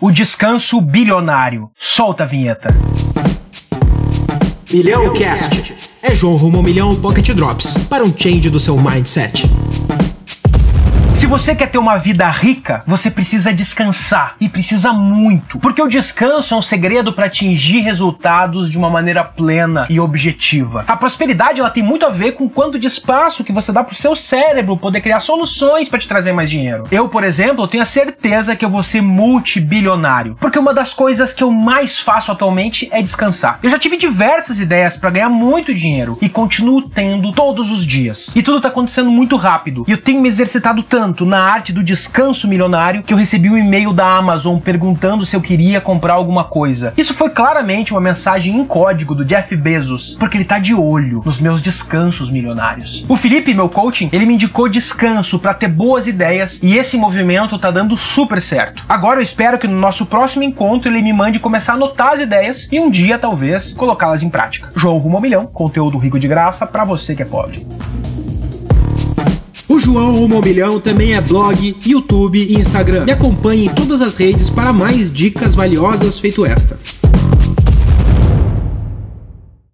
o descanso bilionário. Solta a vinheta. Milhão Cast. É João rumo milhão Pocket Drops para um change do seu mindset. Se você quer ter uma vida rica, você precisa descansar e precisa muito, porque o descanso é um segredo para atingir resultados de uma maneira plena e objetiva. A prosperidade ela tem muito a ver com quanto de espaço que você dá pro seu cérebro poder criar soluções para te trazer mais dinheiro. Eu, por exemplo, tenho a certeza que eu vou ser multibilionário, porque uma das coisas que eu mais faço atualmente é descansar. Eu já tive diversas ideias para ganhar muito dinheiro e continuo tendo todos os dias. E tudo tá acontecendo muito rápido. E eu tenho me exercitado tanto tanto na arte do descanso milionário que eu recebi um e-mail da Amazon perguntando se eu queria comprar alguma coisa. Isso foi claramente uma mensagem em código do Jeff Bezos, porque ele tá de olho nos meus descansos milionários. O Felipe, meu coaching, ele me indicou descanso para ter boas ideias e esse movimento tá dando super certo. Agora eu espero que no nosso próximo encontro ele me mande começar a anotar as ideias e um dia talvez colocá-las em prática. João Rumo ao Milhão, conteúdo rico de graça para você que é pobre. O João Rumo ao Milhão também é blog, YouTube e Instagram. Me acompanhe em todas as redes para mais dicas valiosas feito esta.